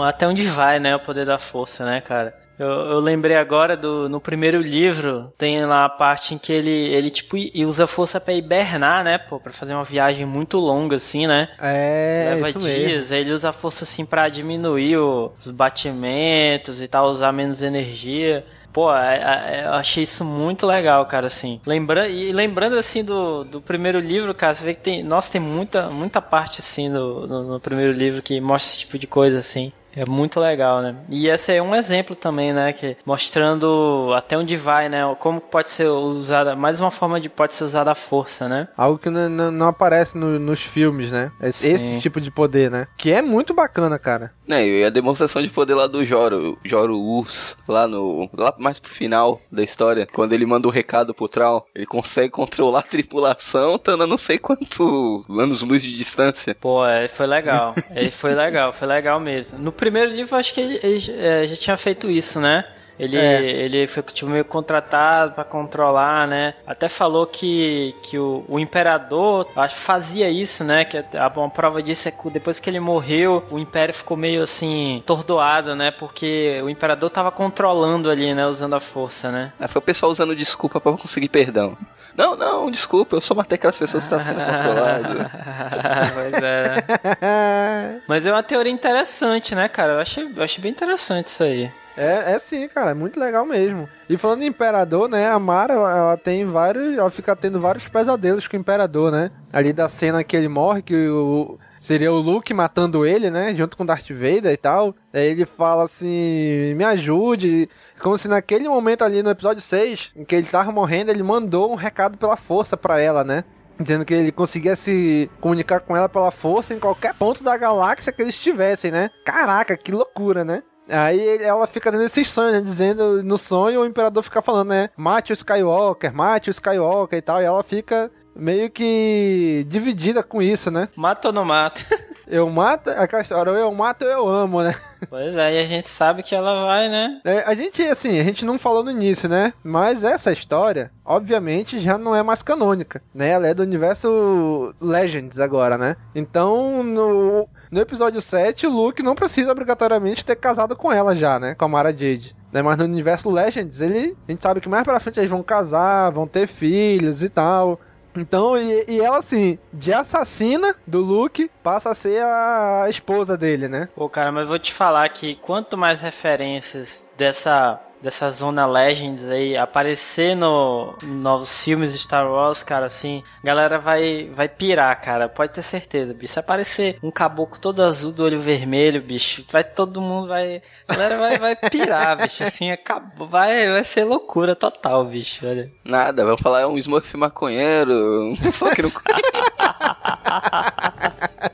até onde vai, né, o poder da força, né, cara? Eu, eu, lembrei agora do no primeiro livro, tem lá a parte em que ele, ele tipo, usa força para hibernar, né, pô, pra fazer uma viagem muito longa, assim, né? É, Leva isso dias, mesmo. aí ele usa a força, assim, para diminuir os batimentos e tal, usar menos energia. Pô, é, é, eu achei isso muito legal, cara, assim. Lembra e lembrando, assim, do, do primeiro livro, cara, você vê que tem... Nossa, tem muita, muita parte, assim, no, no primeiro livro que mostra esse tipo de coisa, assim. É muito legal, né? E esse é um exemplo também, né? Que mostrando até onde vai, né? Como pode ser usada, mais uma forma de pode ser usada a força, né? Algo que não, não, não aparece no, nos filmes, né? Esse, esse, tipo de poder, né? Que é muito bacana, cara. É, e a demonstração de poder lá do Joro, Joro Urs, lá no. lá mais pro final da história, quando ele manda o um recado pro Trau, ele consegue controlar a tripulação, estando a não sei quanto anos-luz de distância. Pô, é, foi legal. ele foi legal, foi legal mesmo. No primeiro livro, acho que ele, ele é, já tinha feito isso, né? Ele, é. ele foi tipo, meio contratado para controlar, né? Até falou que, que o, o imperador acho, fazia isso, né? Que a, uma prova disso é que depois que ele morreu, o império ficou meio assim, tordoado, né? Porque o imperador tava controlando ali, né? Usando a força, né? É, foi o pessoal usando desculpa para conseguir perdão. Não, não, desculpa, eu só matei aquelas pessoas que estavam sendo controladas. pois é. Mas é uma teoria interessante, né, cara? Eu achei, eu achei bem interessante isso aí. É, é sim, cara, é muito legal mesmo. E falando em Imperador, né, a Mara, ela tem vários, ela fica tendo vários pesadelos com o Imperador, né? Ali da cena que ele morre, que o seria o Luke matando ele, né, junto com Darth Vader e tal. Aí ele fala assim: "Me ajude". Como se naquele momento ali no episódio 6, em que ele tava morrendo, ele mandou um recado pela força para ela, né? dizendo que ele conseguia se comunicar com ela pela força em qualquer ponto da galáxia que eles estivessem, né? Caraca, que loucura, né? Aí ela fica dando esses sonhos, né? Dizendo no sonho o imperador fica falando, né? Mate o Skywalker, mate o Skywalker e tal. E ela fica meio que dividida com isso, né? Mata ou não mata? eu mato, aquela história, eu mato ou eu amo, né? Pois é, e a gente sabe que ela vai, né? É, a gente, assim, a gente não falou no início, né? Mas essa história, obviamente, já não é mais canônica, né? Ela é do universo Legends agora, né? Então, no, no episódio 7, o Luke não precisa obrigatoriamente ter casado com ela já, né? Com a Mara Jade. Né? Mas no universo Legends, ele, a gente sabe que mais pra frente eles vão casar, vão ter filhos e tal. Então, e, e, ela, assim, de assassina do Luke, passa a ser a esposa dele, né? Pô, cara, mas vou te falar que quanto mais referências dessa dessa zona Legends aí aparecer no novos filmes de Star Wars, cara, assim, galera vai vai pirar, cara, pode ter certeza, bicho. Se aparecer um caboclo todo azul do olho vermelho, bicho, vai todo mundo vai, a galera vai vai pirar, bicho, assim, acabou, vai vai ser loucura total, bicho, olha. Nada, vamos falar é um Smurf maconheiro, só que não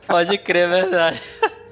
Pode crer, é verdade.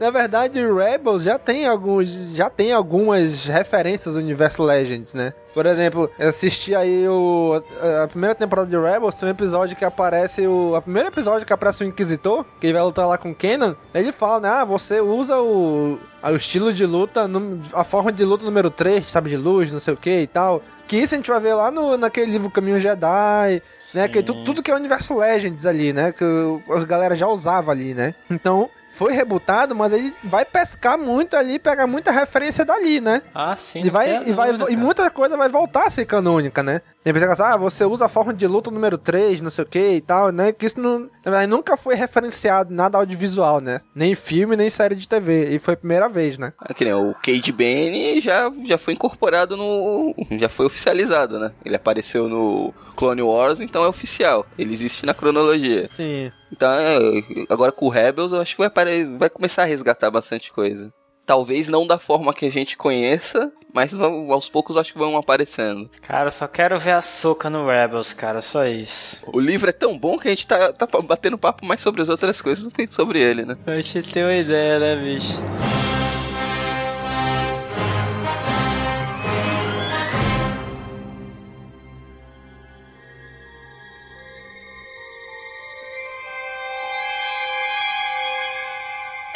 Na verdade, Rebels já tem alguns, já tem algumas referências do universo Legends, né? Por exemplo, eu assisti aí o a primeira temporada de Rebels, tem um episódio que aparece o a primeiro episódio que aparece o Inquisitor, que ele vai lutar lá com Kenan, ele fala, né, ah, você usa o o estilo de luta, a forma de luta número 3, sabe, de luz, não sei o que e tal. Que isso a gente vai ver lá no, naquele livro Caminho Jedi, né? Que, tudo, tudo que é o universo Legends ali, né? Que a galera já usava ali, né? Então, foi rebutado, mas ele vai pescar muito ali, pegar muita referência dali, né? Ah, sim. E, vai, e, vai, e muita coisa vai voltar a ser canônica, né? E pensa assim, ah, você usa a forma de luta número 3, não sei o que e tal, né? Que isso não, na verdade, nunca foi referenciado nada audiovisual, né? Nem filme, nem série de TV. E foi a primeira vez, né? É que nem o Cade Bane já, já foi incorporado no. Já foi oficializado, né? Ele apareceu no Clone Wars, então é oficial. Ele existe na cronologia. Sim. Então, é, agora com o Rebels, eu acho que vai, vai começar a resgatar bastante coisa. Talvez não da forma que a gente conheça, mas aos poucos acho que vão aparecendo. Cara, só quero ver a soca no Rebels, cara, só isso. O livro é tão bom que a gente tá, tá batendo papo mais sobre as outras coisas do que sobre ele, né? A gente tem uma ideia, né, bicho?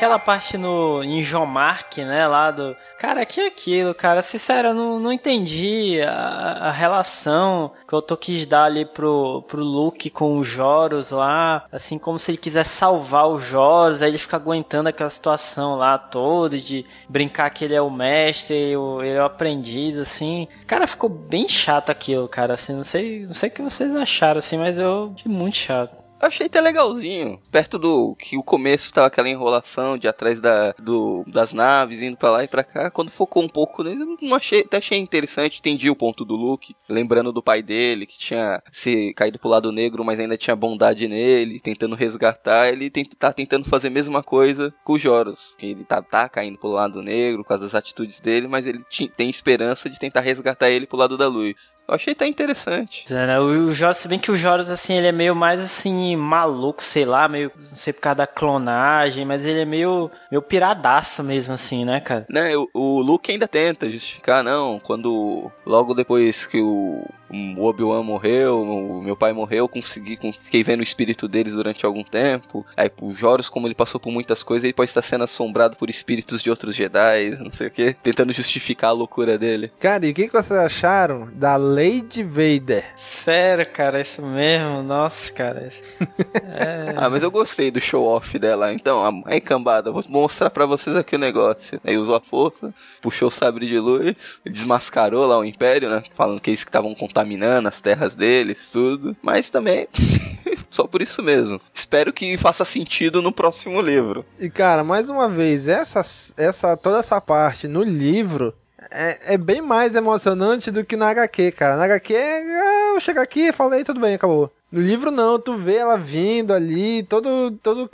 Aquela parte no em Jomark, né, lá do... Cara, que aquilo, cara? Sincero, eu não, não entendi a, a relação que o Otto quis dar ali pro, pro Luke com os Joros lá. Assim, como se ele quisesse salvar os Joros. Aí ele fica aguentando aquela situação lá toda de brincar que ele é o mestre, ele é o aprendiz, assim. Cara, ficou bem chato aquilo, cara. Assim, não sei, não sei o que vocês acharam, assim, mas eu achei muito chato. Achei até legalzinho. Perto do que o começo tava aquela enrolação de atrás da, do, das naves, indo pra lá e pra cá. Quando focou um pouco nele, não achei, até achei interessante. Entendi o ponto do Luke. Lembrando do pai dele, que tinha se caído pro lado negro, mas ainda tinha bondade nele, tentando resgatar. Ele tem, tá tentando fazer a mesma coisa com o Joros. Que ele tá, tá caindo pro lado negro, com as atitudes dele, mas ele tem esperança de tentar resgatar ele pro lado da luz. Eu achei até interessante. Né? O Joros, se bem que o Joros, assim, ele é meio mais, assim, maluco, sei lá, meio, não sei por causa da clonagem, mas ele é meio, meio piradaço mesmo, assim, né, cara? Né, o, o Luke ainda tenta justificar, não, quando, logo depois que o, o Obi-Wan morreu, o meu pai morreu, consegui, fiquei vendo o espírito deles durante algum tempo. Aí o Joros, como ele passou por muitas coisas, ele pode estar sendo assombrado por espíritos de outros Jedi, não sei o que, tentando justificar a loucura dele. Cara, e o que, que vocês acharam da Lady Vader? Sério, cara, isso mesmo? Nossa, cara. É... ah, mas eu gostei do show-off dela. Então, aí cambada, vou mostrar para vocês aqui o negócio. Aí usou a força, puxou o sabre de luz, desmascarou lá o Império, né? Falando que eles que estavam contaminando as terras deles, tudo. Mas também, só por isso mesmo. Espero que faça sentido no próximo livro. E cara, mais uma vez, essa, essa toda essa parte no livro é, é, bem mais emocionante do que na HQ, cara. Na HQ, ah, eu chego aqui, falei, tudo bem, acabou. No livro não, tu vê ela vindo ali, todo, todo,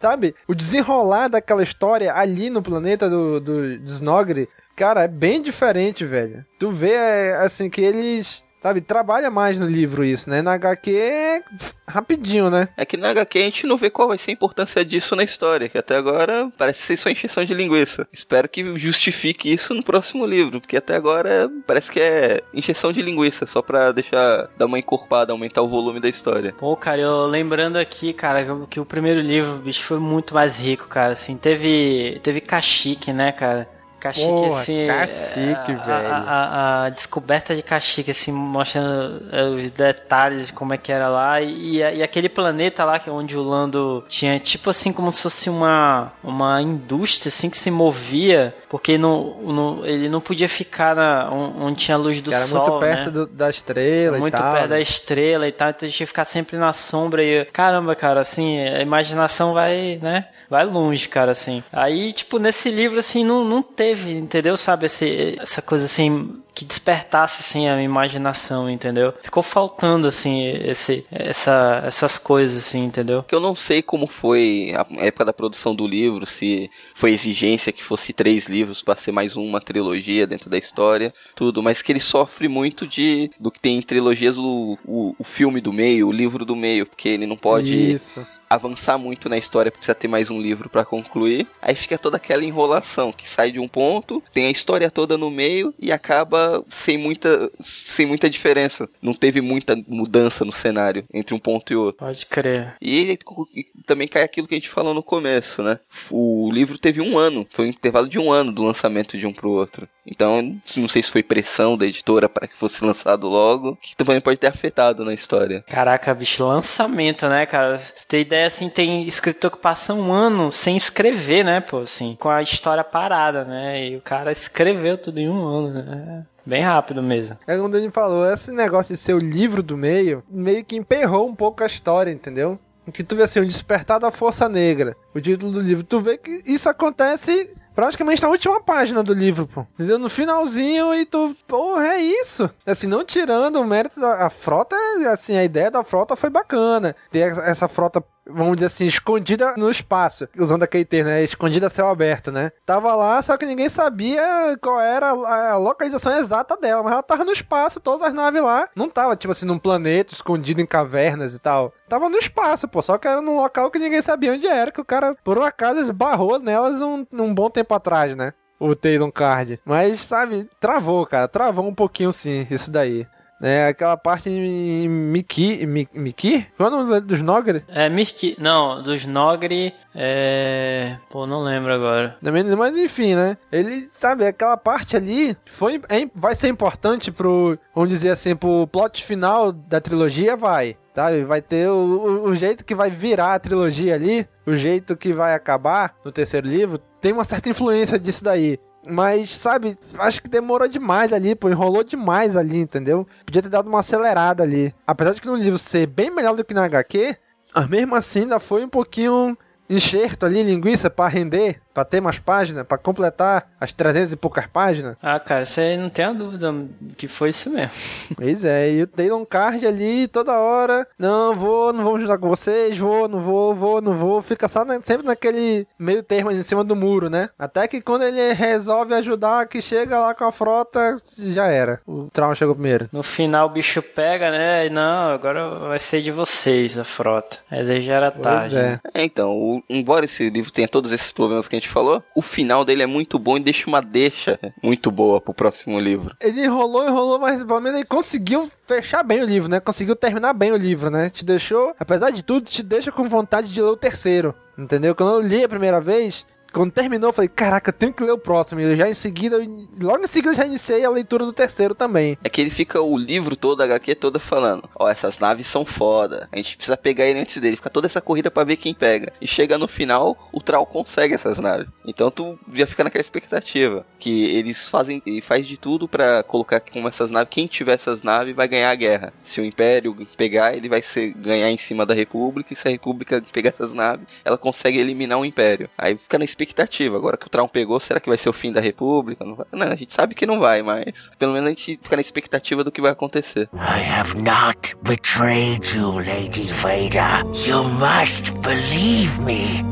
sabe? O desenrolar daquela história ali no planeta do, do, Snogre, cara, é bem diferente, velho. Tu vê, é, assim, que eles Sabe, trabalha mais no livro isso, né? Na HQ é rapidinho, né? É que na HQ a gente não vê qual vai ser a importância disso na história, que até agora parece ser só encheção de linguiça. Espero que justifique isso no próximo livro, porque até agora parece que é encheção de linguiça, só pra deixar, dar uma encorpada, aumentar o volume da história. Pô, cara, eu lembrando aqui, cara, que o primeiro livro, bicho, foi muito mais rico, cara, assim, teve, teve cachique, né, cara? Cachique, Porra, assim. A, velho. A, a, a, descoberta de Cachique, assim, mostrando é, os detalhes de como é que era lá. E, e aquele planeta lá, que é onde o Lando tinha, tipo assim, como se fosse uma, uma indústria, assim, que se movia, porque não, não, ele não podia ficar na, onde tinha a luz do era sol. muito perto né? do, da estrela muito e tal. Muito perto né? da estrela e tal, então a gente ia ficar sempre na sombra. E caramba, cara, assim, a imaginação vai, né? Vai longe, cara, assim. Aí, tipo, nesse livro, assim, não, não teve teve, entendeu? Sabe, esse, essa coisa assim que despertasse assim a imaginação, entendeu? Ficou faltando assim esse essa essas coisas assim, entendeu? Que eu não sei como foi a época da produção do livro, se foi exigência que fosse três livros para ser mais uma trilogia dentro da história, tudo, mas que ele sofre muito de do que tem em trilogias o, o, o filme do meio, o livro do meio, porque ele não pode Isso avançar muito na história, precisa ter mais um livro para concluir. Aí fica toda aquela enrolação que sai de um ponto, tem a história toda no meio e acaba sem muita sem muita diferença. Não teve muita mudança no cenário entre um ponto e outro. Pode crer. E, e também cai aquilo que a gente falou no começo, né? O livro teve um ano, foi um intervalo de um ano do lançamento de um pro outro. Então, não sei se foi pressão da editora para que fosse lançado logo, que também pode ter afetado na história. Caraca, bicho, lançamento, né, cara? Você tem ideia, assim, tem escritor que passa um ano sem escrever, né, pô, assim, com a história parada, né? E o cara escreveu tudo em um ano, né? Bem rápido mesmo. É como o Dani falou, esse negócio de ser o livro do meio, meio que emperrou um pouco a história, entendeu? Que tu vê assim, o Despertar da Força Negra, o título do livro. Tu vê que isso acontece praticamente na última página do livro, pô. Entendeu? No finalzinho e tu, porra, é isso. Assim, não tirando o mérito da a frota, assim, a ideia da frota foi bacana. Ter essa frota vamos dizer assim, escondida no espaço, usando aquele termo, né? Escondida a céu aberto, né? Tava lá, só que ninguém sabia qual era a localização exata dela, mas ela tava no espaço, todas as naves lá. Não tava, tipo assim, num planeta escondido em cavernas e tal. Tava no espaço, pô, só que era num local que ninguém sabia onde era, que o cara, por um acaso, esbarrou nelas um, um bom tempo atrás, né? O Taylor Card. Mas, sabe, travou, cara. Travou um pouquinho sim, isso daí. É aquela parte em Miki. Miki? Qual é o nome dos Nogre? É, Miki. Não, dos Nogre. É. Pô, não lembro agora. Mas enfim, né? Ele, sabe, aquela parte ali foi, é, vai ser importante pro. Vamos dizer assim, pro plot final da trilogia, vai. Sabe? Vai ter o, o, o jeito que vai virar a trilogia ali, o jeito que vai acabar no terceiro livro, tem uma certa influência disso daí. Mas, sabe, acho que demorou demais ali, pô, enrolou demais ali, entendeu? Podia ter dado uma acelerada ali. Apesar de que no livro ser bem melhor do que na HQ, mesmo assim ainda foi um pouquinho enxerto ali, linguiça, pra render, pra ter mais páginas, pra completar as 300 e poucas páginas. Ah, cara, você não tem a dúvida que foi isso mesmo. Pois é, e o Taylor Card ali toda hora, não vou, não vou juntar com vocês, vou, não vou, vou, não vou, fica só na- sempre naquele meio termo ali em cima do muro, né? Até que quando ele resolve ajudar, que chega lá com a frota, já era. O Trauma chegou primeiro. No final o bicho pega, né? E não, agora vai ser de vocês a frota. Aí já era tarde. é. É, então, o- embora esse livro tenha todos esses problemas que a gente falou, o final dele é muito bom e deixa uma deixa muito boa pro próximo livro. Ele enrolou, enrolou, mas pelo menos ele conseguiu fechar bem o livro, né? Conseguiu terminar bem o livro, né? Te deixou, apesar de tudo, te deixa com vontade de ler o terceiro. Entendeu? Quando eu li a primeira vez, quando terminou, eu falei, caraca, eu tenho que ler o próximo. E já em seguida, eu- logo em seguida, já iniciei a leitura do terceiro também. É que ele fica o livro todo, a HQ toda falando: Ó, essas naves são foda. A gente precisa pegar ele antes dele. Fica toda essa corrida pra ver quem pega. E chega no final, o Troll consegue essas naves. Então tu já fica naquela expectativa. Que eles fazem e faz de tudo pra colocar como essas naves. Quem tiver essas naves vai ganhar a guerra. Se o Império pegar, ele vai ser, ganhar em cima da República. E se a República pegar essas naves, ela consegue eliminar o Império. Aí fica na expectativa. Agora que o Traum pegou, será que vai ser o fim da República? Não, vai? Não, a gente sabe que não vai, mas pelo menos a gente fica na expectativa do que vai acontecer. I have not betrayed you, Lady Vader. You must believe me.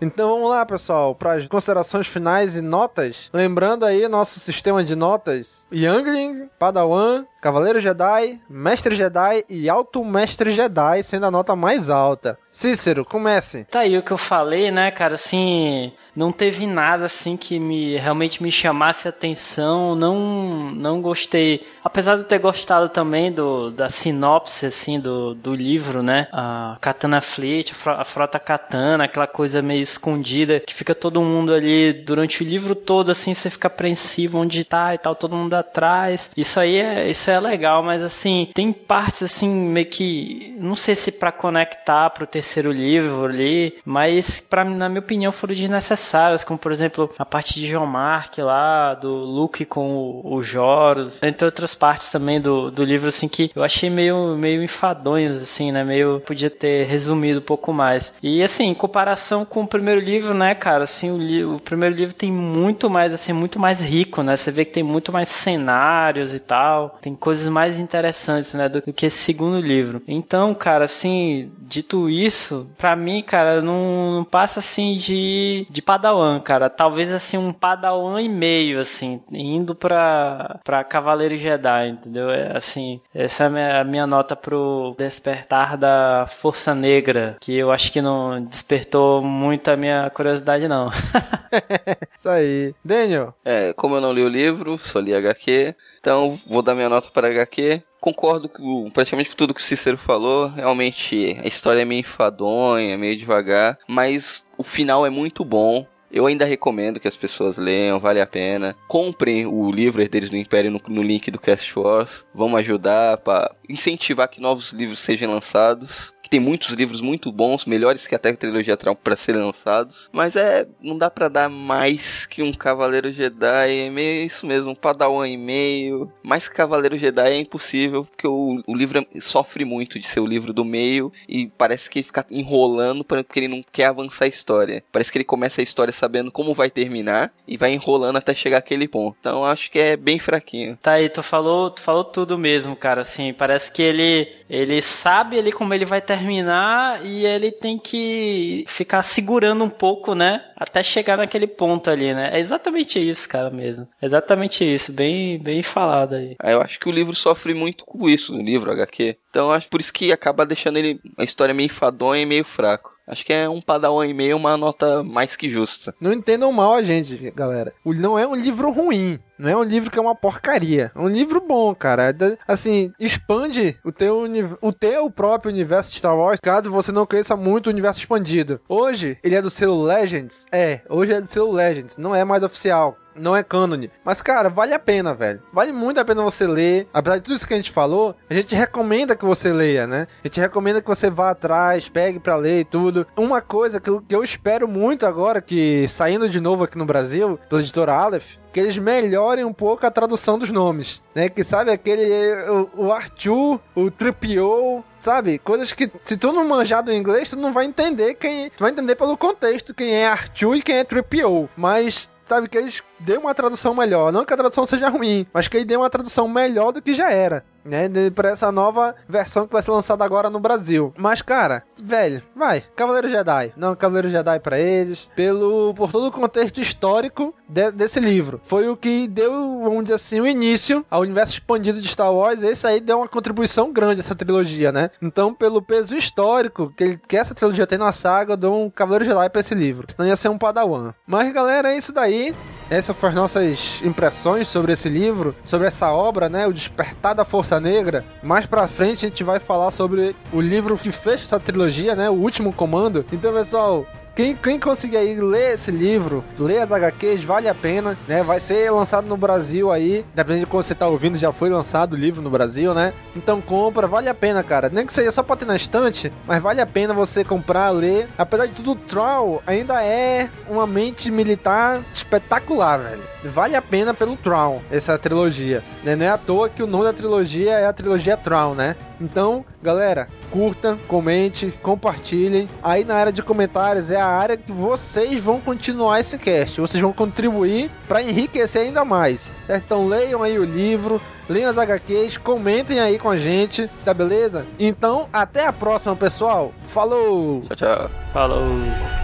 Então vamos lá, pessoal, para as considerações finais e notas. Lembrando aí nosso sistema de notas: Youngling, Padawan, Cavaleiro Jedi, Mestre Jedi e Alto Mestre Jedi, sendo a nota mais alta. Cícero, comece. Tá aí o que eu falei, né, cara, assim, não teve nada assim que me realmente me chamasse atenção, não não gostei, apesar de eu ter gostado também do da sinopse assim do, do livro, né? A Katana Fleet, a frota Katana, aquela coisa meio escondida que fica todo mundo ali durante o livro todo assim, você fica apreensivo onde tá e tal, todo mundo atrás. Isso aí é isso é legal, mas assim, tem partes assim meio que não sei se pra conectar pro terceiro livro ali, mas para na minha opinião foram desnecessárias, como por exemplo a parte de John Mark lá, do Luke com o, o Joros, entre outras partes também do, do livro assim que eu achei meio meio enfadonhos assim, né? Meio podia ter resumido um pouco mais. E assim, em comparação com o primeiro livro, né, cara, assim, o, li- o primeiro livro tem muito mais assim, muito mais rico, né? Você vê que tem muito mais cenários e tal, tem coisas mais interessantes, né, do, do que esse segundo livro. Então, cara, assim, dito isso, pra mim, cara, não, não passa assim de, de Padawan, cara. Talvez assim um Padawan e meio, assim, indo pra, pra Cavaleiro Jedi, entendeu? É, assim, essa é a minha, a minha nota pro Despertar da Força Negra, que eu acho que não despertou muito a minha curiosidade, não. Isso aí. Daniel. É, como eu não li o livro, só li HQ, então vou dar minha nota para HQ. Concordo com praticamente com tudo que o Cícero falou. Realmente a história é meio enfadonha, meio devagar, mas o final é muito bom. Eu ainda recomendo que as pessoas leiam, vale a pena. Comprem o livro Herdeiros do Império no, no link do Cast Wars. Vamos ajudar para incentivar que novos livros sejam lançados. Tem muitos livros muito bons, melhores que até a trilogia Traum para serem lançados. Mas é, não dá para dar mais que um Cavaleiro Jedi. É meio isso mesmo, um Padawan e meio. Mais que Cavaleiro Jedi é impossível, porque o, o livro é- sofre muito de ser o livro do meio e parece que ele fica enrolando porque ele não quer avançar a história. Parece que ele começa a história sabendo como vai terminar e vai enrolando até chegar àquele ponto. Então acho que é bem fraquinho. Tá aí, tu falou, tu falou tudo mesmo, cara. Assim, parece que ele ele sabe ele como ele vai terminar e ele tem que ficar segurando um pouco, né, até chegar naquele ponto ali, né? É exatamente isso, cara, mesmo. Exatamente isso, bem bem falado aí. Aí eu acho que o livro sofre muito com isso, o livro HQ. Então acho por isso que acaba deixando ele uma história meio enfadonha e meio fraco. Acho que é um padawan e meio uma nota mais que justa. Não entendam mal a gente, galera. Não é um livro ruim. Não é um livro que é uma porcaria. É um livro bom, cara. É Assim, expande o teu, o teu próprio universo de Star Wars, caso você não conheça muito o universo expandido. Hoje, ele é do selo Legends? É, hoje é do selo Legends. Não é mais oficial. Não é cânone. Mas, cara, vale a pena, velho. Vale muito a pena você ler. Apesar de tudo isso que a gente falou, a gente recomenda que você leia, né? A gente recomenda que você vá atrás, pegue pra ler e tudo. Uma coisa que eu, espero muito agora, que saindo de novo aqui no Brasil, pela editora Aleph, que eles melhorem um pouco a tradução dos nomes, né? Que sabe aquele o, o Arthur, o Tripio, sabe? Coisas que se tu não manjar do inglês, tu não vai entender quem, tu vai entender pelo contexto quem é Arthur e quem é Tripio, mas sabe que eles dê uma tradução melhor. Não que a tradução seja ruim, mas que ele dê uma tradução melhor do que já era. Né, para essa nova versão que vai ser lançada agora no Brasil. Mas, cara, velho, vai, Cavaleiro Jedi. Não, Cavaleiro Jedi para eles, pelo por todo o contexto histórico de, desse livro. Foi o que deu, vamos dizer assim, o início ao universo expandido de Star Wars. Esse aí deu uma contribuição grande essa trilogia, né? Então, pelo peso histórico que, ele, que essa trilogia tem na saga, eu dou um Cavaleiro Jedi para esse livro. Senão ia ser um Padawan. Mas, galera, é isso daí. Essas foram as nossas impressões sobre esse livro, sobre essa obra, né? O Despertar da Força Negra. Mais pra frente a gente vai falar sobre o livro que fecha essa trilogia, né? O Último Comando. Então, pessoal, quem, quem conseguir aí ler esse livro, ler as HQs, vale a pena, né? Vai ser lançado no Brasil aí, dependendo de quando você tá ouvindo, já foi lançado o livro no Brasil, né? Então compra, vale a pena, cara. Nem que seja só pra ter na estante, mas vale a pena você comprar, ler. Apesar de tudo, o Troll ainda é uma mente militar espetacular, velho. Vale a pena pelo Troll, essa trilogia. Né? Não é à toa que o nome da trilogia é a trilogia Troll, né? Então, galera, curta, comente, compartilhem. Aí na área de comentários é a área que vocês vão continuar esse cast. Vocês vão contribuir para enriquecer ainda mais. Então leiam aí o livro, leiam as HQs, comentem aí com a gente, tá beleza? Então, até a próxima, pessoal. Falou! Tchau, tchau. Falou!